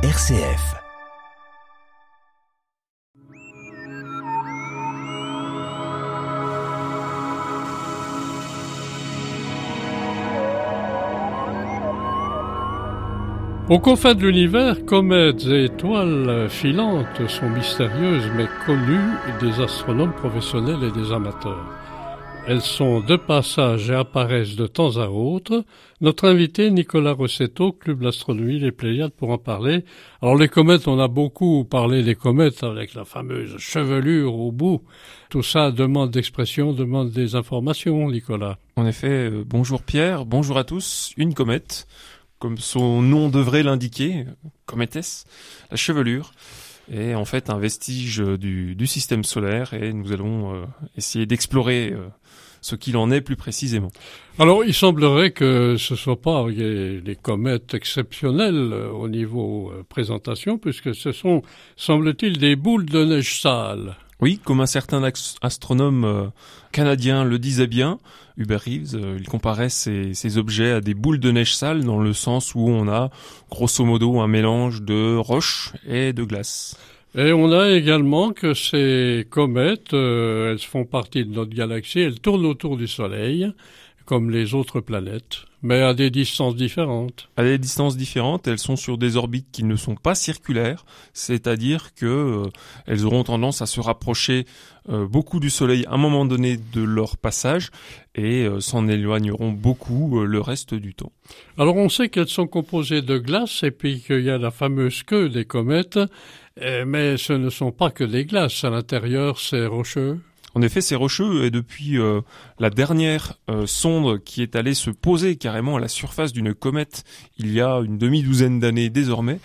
RCF. Aux confins de l'univers, comètes et étoiles filantes sont mystérieuses mais connues des astronomes professionnels et des amateurs. Elles sont de passage et apparaissent de temps à autre. Notre invité, Nicolas Rossetto, Club d'astronomie Les Pléiades, pour en parler. Alors les comètes, on a beaucoup parlé des comètes avec la fameuse chevelure au bout. Tout ça demande d'expression, demande des informations, Nicolas. En effet, euh, bonjour Pierre, bonjour à tous. Une comète, comme son nom devrait l'indiquer, cométesse, la chevelure est en fait un vestige du, du système solaire et nous allons euh, essayer d'explorer euh, ce qu'il en est plus précisément. Alors, il semblerait que ce ne soit pas des comètes exceptionnelles euh, au niveau présentation, puisque ce sont, semble-t-il, des boules de neige sale. Oui, comme un certain astronome canadien le disait bien, Hubert Reeves, il comparait ces, ces, objets à des boules de neige sale dans le sens où on a grosso modo un mélange de roches et de glace. Et on a également que ces comètes, euh, elles font partie de notre galaxie, elles tournent autour du Soleil, comme les autres planètes, mais à des distances différentes. À des distances différentes, elles sont sur des orbites qui ne sont pas circulaires, c'est-à-dire que euh, elles auront tendance à se rapprocher euh, beaucoup du Soleil à un moment donné de leur passage et euh, s'en éloigneront beaucoup le reste du temps. Alors on sait qu'elles sont composées de glace et puis qu'il y a la fameuse queue des comètes mais ce ne sont pas que des glaces. À l'intérieur, c'est rocheux. En effet, c'est rocheux et depuis euh, la dernière euh, sonde qui est allée se poser carrément à la surface d'une comète il y a une demi-douzaine d'années désormais,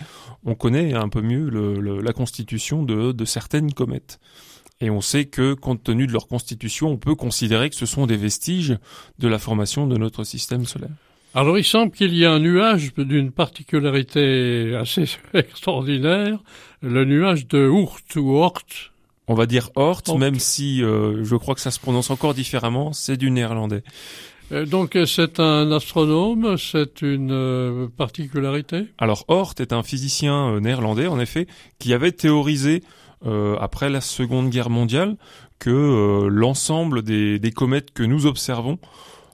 on connaît un peu mieux la constitution de, certaines comètes. Et on sait que, compte tenu de leur constitution, on peut considérer que ce sont des vestiges de la formation de notre système solaire. Alors il semble qu'il y a un nuage d'une particularité assez extraordinaire, le nuage de Oort ou Oort. On va dire Oort, même si euh, je crois que ça se prononce encore différemment, c'est du néerlandais. Euh, donc c'est un astronome, c'est une euh, particularité? Alors Oort est un physicien néerlandais, en effet, qui avait théorisé après la Seconde Guerre mondiale que l'ensemble des, des comètes que nous observons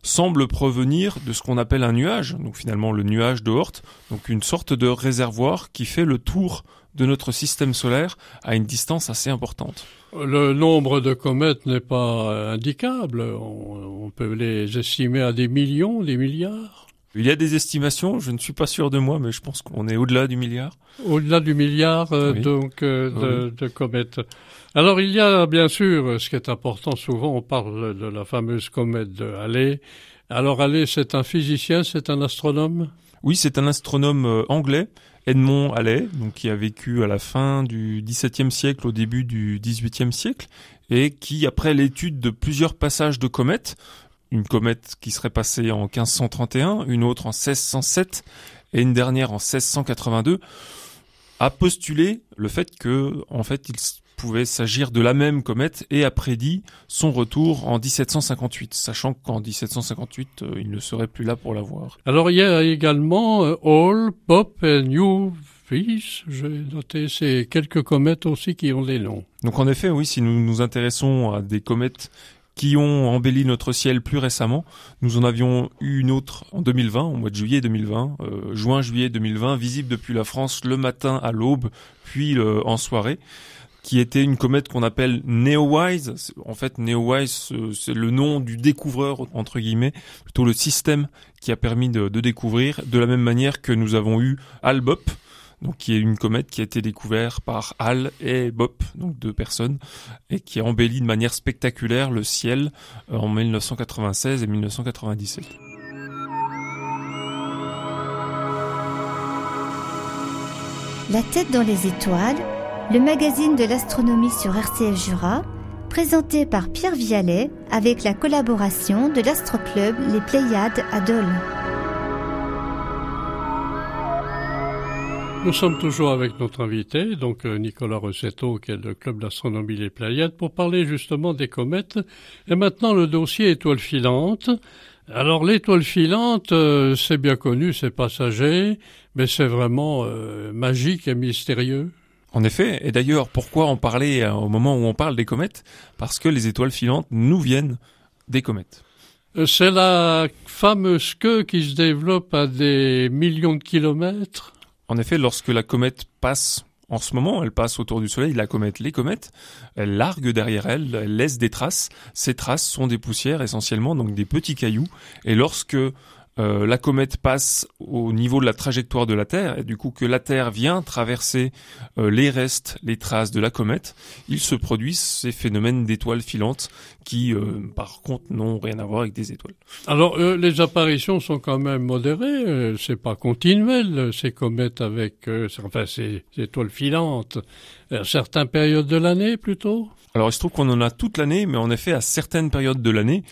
semble provenir de ce qu'on appelle un nuage, donc finalement le nuage de Oort, donc une sorte de réservoir qui fait le tour de notre système solaire à une distance assez importante. Le nombre de comètes n'est pas indicable, on, peut les estimer à des millions, des milliards. Il y a des estimations, je ne suis pas sûr de moi, mais je pense qu'on est au-delà du milliard. Au-delà du milliard, euh, donc, euh, de, de, comètes. Alors, il y a bien sûr, ce qui est important, souvent on parle de la fameuse comète de Halley. Alors, Halley, c'est un physicien, c'est un astronome? Oui, c'est un astronome euh, anglais, Edmond Halley, donc qui a vécu à la fin du XVIIe siècle, au début du XVIIIe siècle, et qui, après l'étude de plusieurs passages de comètes, une comète qui serait passée en 1531, une autre en 1607 et une dernière en 1682, a postulé le fait que, en fait, il pouvait s'agir de la même comète et a prédit son retour en 1758, sachant qu'en 1758, euh, il ne serait plus là pour la voir. Alors il y a également euh, Hall, Pop et New j'ai noté ces quelques comètes aussi qui ont des noms. Donc en effet, oui, si nous nous intéressons à des comètes qui ont embelli notre ciel plus récemment. Nous en avions eu une autre en 2020, au mois de juillet 2020, euh, juin-juillet 2020, visible depuis la France le matin à l'aube, puis en soirée qui était une comète qu'on appelle Neowise. En fait, Neowise, c'est le nom du découvreur, entre guillemets, plutôt le système qui a permis de, de découvrir, de la même manière que nous avons eu Albop, qui est une comète qui a été découverte par Hal et Bop, donc deux personnes, et qui a embelli de manière spectaculaire le ciel euh, en 1996 et 1997. La tête dans les étoiles, le magazine de l'astronomie sur RCF Jura, présenté par Pierre Vialet avec la collaboration de l'Astroclub Les Pléiades à Dole. Nous sommes toujours avec notre invité, donc euh, Nicolas Rossetto, qui est le club d'astronomie Les Pléiades, pour parler justement des comètes. Et maintenant, le dossier étoile filante. Alors, l'étoile filante, euh, c'est bien connu, c'est passager, mais c'est vraiment euh, magique et mystérieux. En effet, et d'ailleurs, pourquoi en parler au moment où on parle des comètes? Parce que les étoiles filantes nous viennent des comètes. C'est la fameuse queue qui se développe à des millions de kilomètres. En effet, lorsque la comète passe en ce moment, elle passe autour du Soleil, la comète, les comètes, elle largue derrière elle, elle laisse des traces. Ces traces sont des poussières essentiellement, donc des petits cailloux. Et lorsque euh, la comète passe au niveau de la trajectoire de la Terre, et du coup que la Terre vient traverser euh, les restes, les traces de la comète, il se produit ces phénomènes d'étoiles filantes qui, euh, par contre, n'ont rien à voir avec des étoiles. Alors, les apparitions sont quand même modérées, c'est pas continuel, ces comètes avec, enfin, ces étoiles filantes, à certaines périodes de l'année plutôt? Alors, il se trouve qu'on en a toute l'année, mais en effet, à certaines périodes de l'année,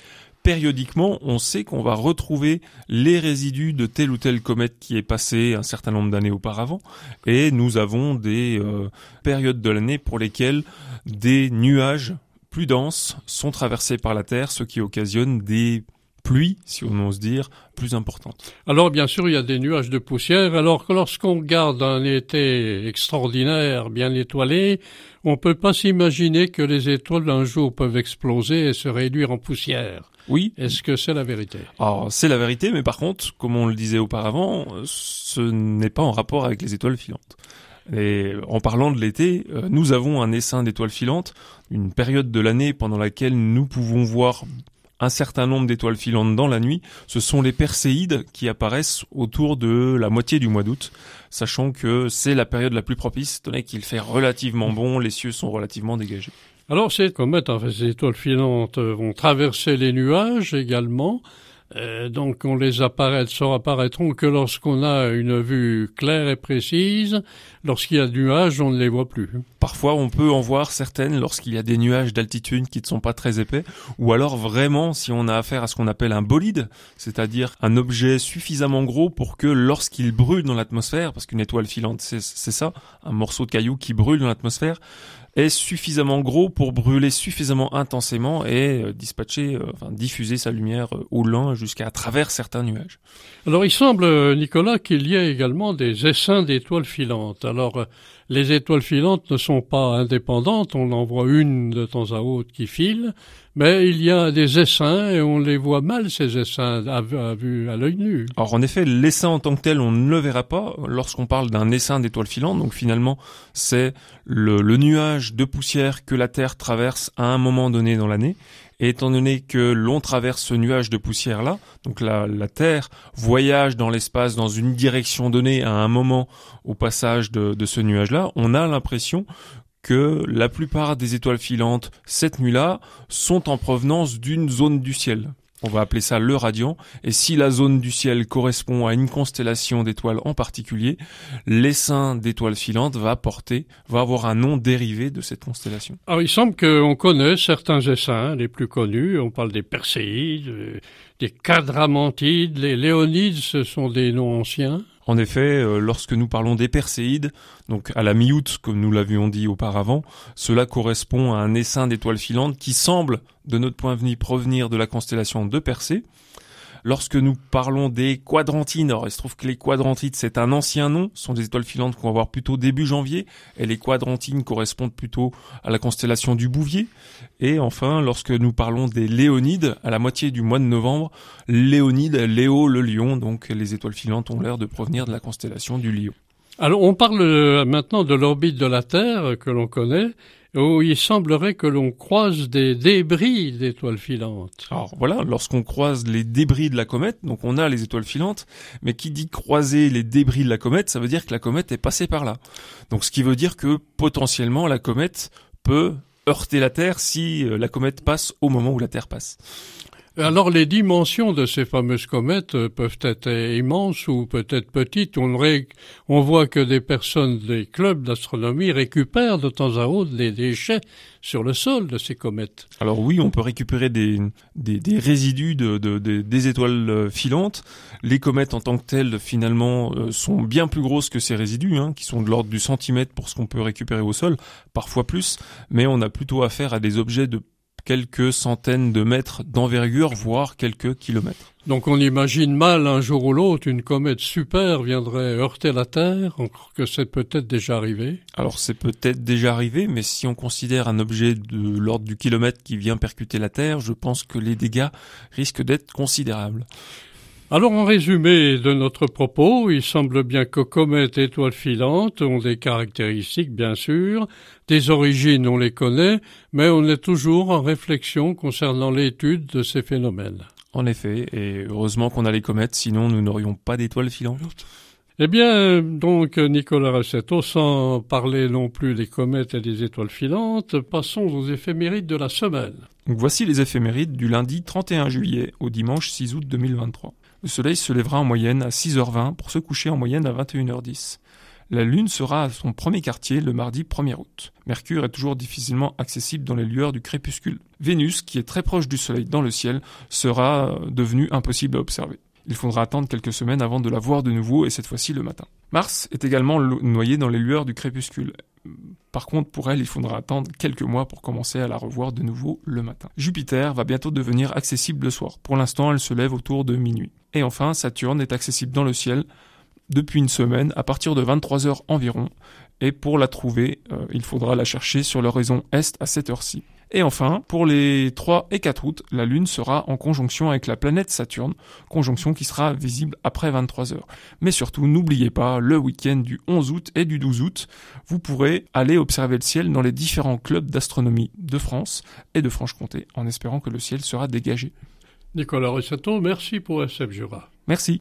périodiquement, on sait qu'on va retrouver les résidus de telle ou telle comète qui est passée un certain nombre d'années auparavant. Et nous avons des euh, périodes de l'année pour lesquelles des nuages plus denses sont traversés par la Terre, ce qui occasionne des pluies, si on ose dire, plus importantes. Alors bien sûr, il y a des nuages de poussière, alors que lorsqu'on garde un été extraordinaire, bien étoilé, on peut pas s'imaginer que les étoiles un jour peuvent exploser et se réduire en poussière. Oui. Est-ce que c'est la vérité? Alors, c'est la vérité, mais par contre, comme on le disait auparavant, ce n'est pas en rapport avec les étoiles filantes. Et en parlant de l'été, euh, nous avons un essaim d'étoiles filantes, une période de l'année pendant laquelle nous pouvons voir un certain nombre d'étoiles filantes dans la nuit. Ce sont les perséides qui apparaissent autour de la moitié du mois d'août, sachant que c'est la période la plus propice, donné qu'il fait relativement bon, les cieux sont relativement dégagés. Alors ces comètes, en fait, ces étoiles filantes euh, vont traverser les nuages également. Euh, donc on les apparaît, elles ne apparaîtront que lorsqu'on a une vue claire et précise. Lorsqu'il y a des nuages, on ne les voit plus. Parfois, on peut en voir certaines lorsqu'il y a des nuages d'altitude qui ne sont pas très épais, ou alors vraiment si on a affaire à ce qu'on appelle un bolide, c'est-à-dire un objet suffisamment gros pour que lorsqu'il brûle dans l'atmosphère, parce qu'une étoile filante c'est ça, un morceau de caillou qui brûle dans l'atmosphère, est suffisamment gros pour brûler suffisamment intensément et euh, dispatcher, euh, diffuser sa lumière euh, au loin jusqu'à travers certains nuages. Alors il semble, Nicolas, qu'il y ait également des essaims d'étoiles filantes. Alors les étoiles filantes ne sont pas indépendantes, on en voit une de temps à autre qui file, mais il y a des essaims et on les voit mal ces essaims à, vue à l'œil nu. Alors en effet, l'essaim en tant que tel, on ne le verra pas lorsqu'on parle d'un essaim d'étoiles filantes. Donc finalement, c'est le nuage de poussière que la Terre traverse à un moment donné dans l'année et étant donné que l'on traverse ce nuage de poussière-là, donc la, Terre voyage dans l'espace dans une direction donnée à un moment au passage de, ce nuage-là, on a l'impression que la plupart des étoiles filantes cette nuit-là sont en provenance d'une zone du ciel. On va appeler ça le radiant. Et si la zone du ciel correspond à une constellation d'étoiles en particulier, l'essaim d'étoiles filantes va porter, va avoir un nom dérivé de cette constellation. Alors il semble qu'on connaît certains essaims, les plus connus. On parle des Perséides, euh, des Quadramantides, les Léonides, ce sont des noms anciens. En effet, euh, lorsque nous parlons des Perséides, donc à la mi-août, comme nous l'avions dit auparavant, cela correspond à un essaim d'étoiles filantes qui semble, de notre point de vue, provenir de la constellation de Persée. Lorsque nous parlons des quadrantines, alors il se trouve que les quadrantides c'est un ancien nom, ce sont des étoiles filantes qu'on va voir plutôt début janvier, et les quadrantines correspondent plutôt à la constellation du Bouvier. Et enfin, lorsque nous parlons des léonides, à la moitié du mois de novembre, léonide, Léo le lion, donc les étoiles filantes ont l'air de provenir de la constellation du lion. Alors on parle euh, maintenant de l'orbite de la Terre que l'on connaît, où il semblerait que l'on croise des débris d'étoiles filantes. Alors voilà, lorsqu'on croise les débris de la comète, donc on a les étoiles filantes, mais qui dit croiser les débris de la comète, ça veut dire que la comète est passée par là. Donc ce qui veut dire que potentiellement la comète peut heurter la Terre si euh, la comète passe au moment où la Terre passe. Alors les dimensions de ces fameuses comètes euh, peuvent être immenses ou peut-être petites. On, on voit que des personnes des clubs d'astronomie récupèrent de temps à autre des déchets sur le sol de ces comètes. Alors oui, on peut récupérer des, des, résidus de, des étoiles euh, filantes. Les comètes en tant que telles, finalement, euh, sont bien plus grosses que ces résidus, hein, qui sont de l'ordre du centimètre pour ce qu'on peut récupérer au sol, parfois plus, mais on a plutôt affaire à des objets de quelques centaines de mètres d'envergure, voire quelques kilomètres. Donc on imagine mal un jour ou l'autre une comète super viendrait heurter la Terre, encore que c'est peut-être déjà arrivé. Alors c'est peut-être déjà arrivé, mais si on considère un objet de l'ordre du kilomètre qui vient percuter la Terre, je pense que les dégâts risquent d'être considérables. Alors en résumé de notre propos, il semble bien que comètes et étoiles filantes ont des caractéristiques bien sûr, des origines on les connaît, mais on est toujours en réflexion concernant l'étude de ces phénomènes. En effet, et heureusement qu'on a les comètes, sinon nous n'aurions pas d'étoiles filantes. Eh bien, donc, Nicolas Rossetto, sans parler non plus des comètes et des étoiles filantes, passons aux éphémérides de la semaine. Donc voici les éphémérides du lundi 31 juillet au dimanche 6 août 2023. Le soleil se lèvera en moyenne à 6h20 pour se coucher en moyenne à 21h10. La Lune sera à son premier quartier le mardi 1er août. Mercure est toujours difficilement accessible dans les lueurs du crépuscule. Vénus, qui est très proche du Soleil dans le ciel, sera devenue impossible à observer. Il faudra attendre quelques semaines avant de la voir de nouveau et cette fois-ci le matin. Mars est également noyée dans les lueurs du crépuscule. Par contre, pour elle, il faudra attendre quelques mois pour commencer à la revoir de nouveau le matin. Jupiter va bientôt devenir accessible le soir. Pour l'instant, elle se lève autour de minuit. Et enfin, Saturne est accessible dans le ciel depuis une semaine à partir de 23 heures environ. Et pour la trouver, euh, il faudra la chercher sur l'horizon est à cette heure-ci. Et enfin, pour les 3 et 4 août, la Lune sera en conjonction avec la planète Saturne, conjonction qui sera visible après 23 heures. Mais surtout, n'oubliez pas, le week-end du 11 août et du 12 août, vous pourrez aller observer le ciel dans les différents clubs d'astronomie de France et de Franche-Comté, en espérant que le ciel sera dégagé. Nicolas Rossetto, merci pour SF Jura. Merci.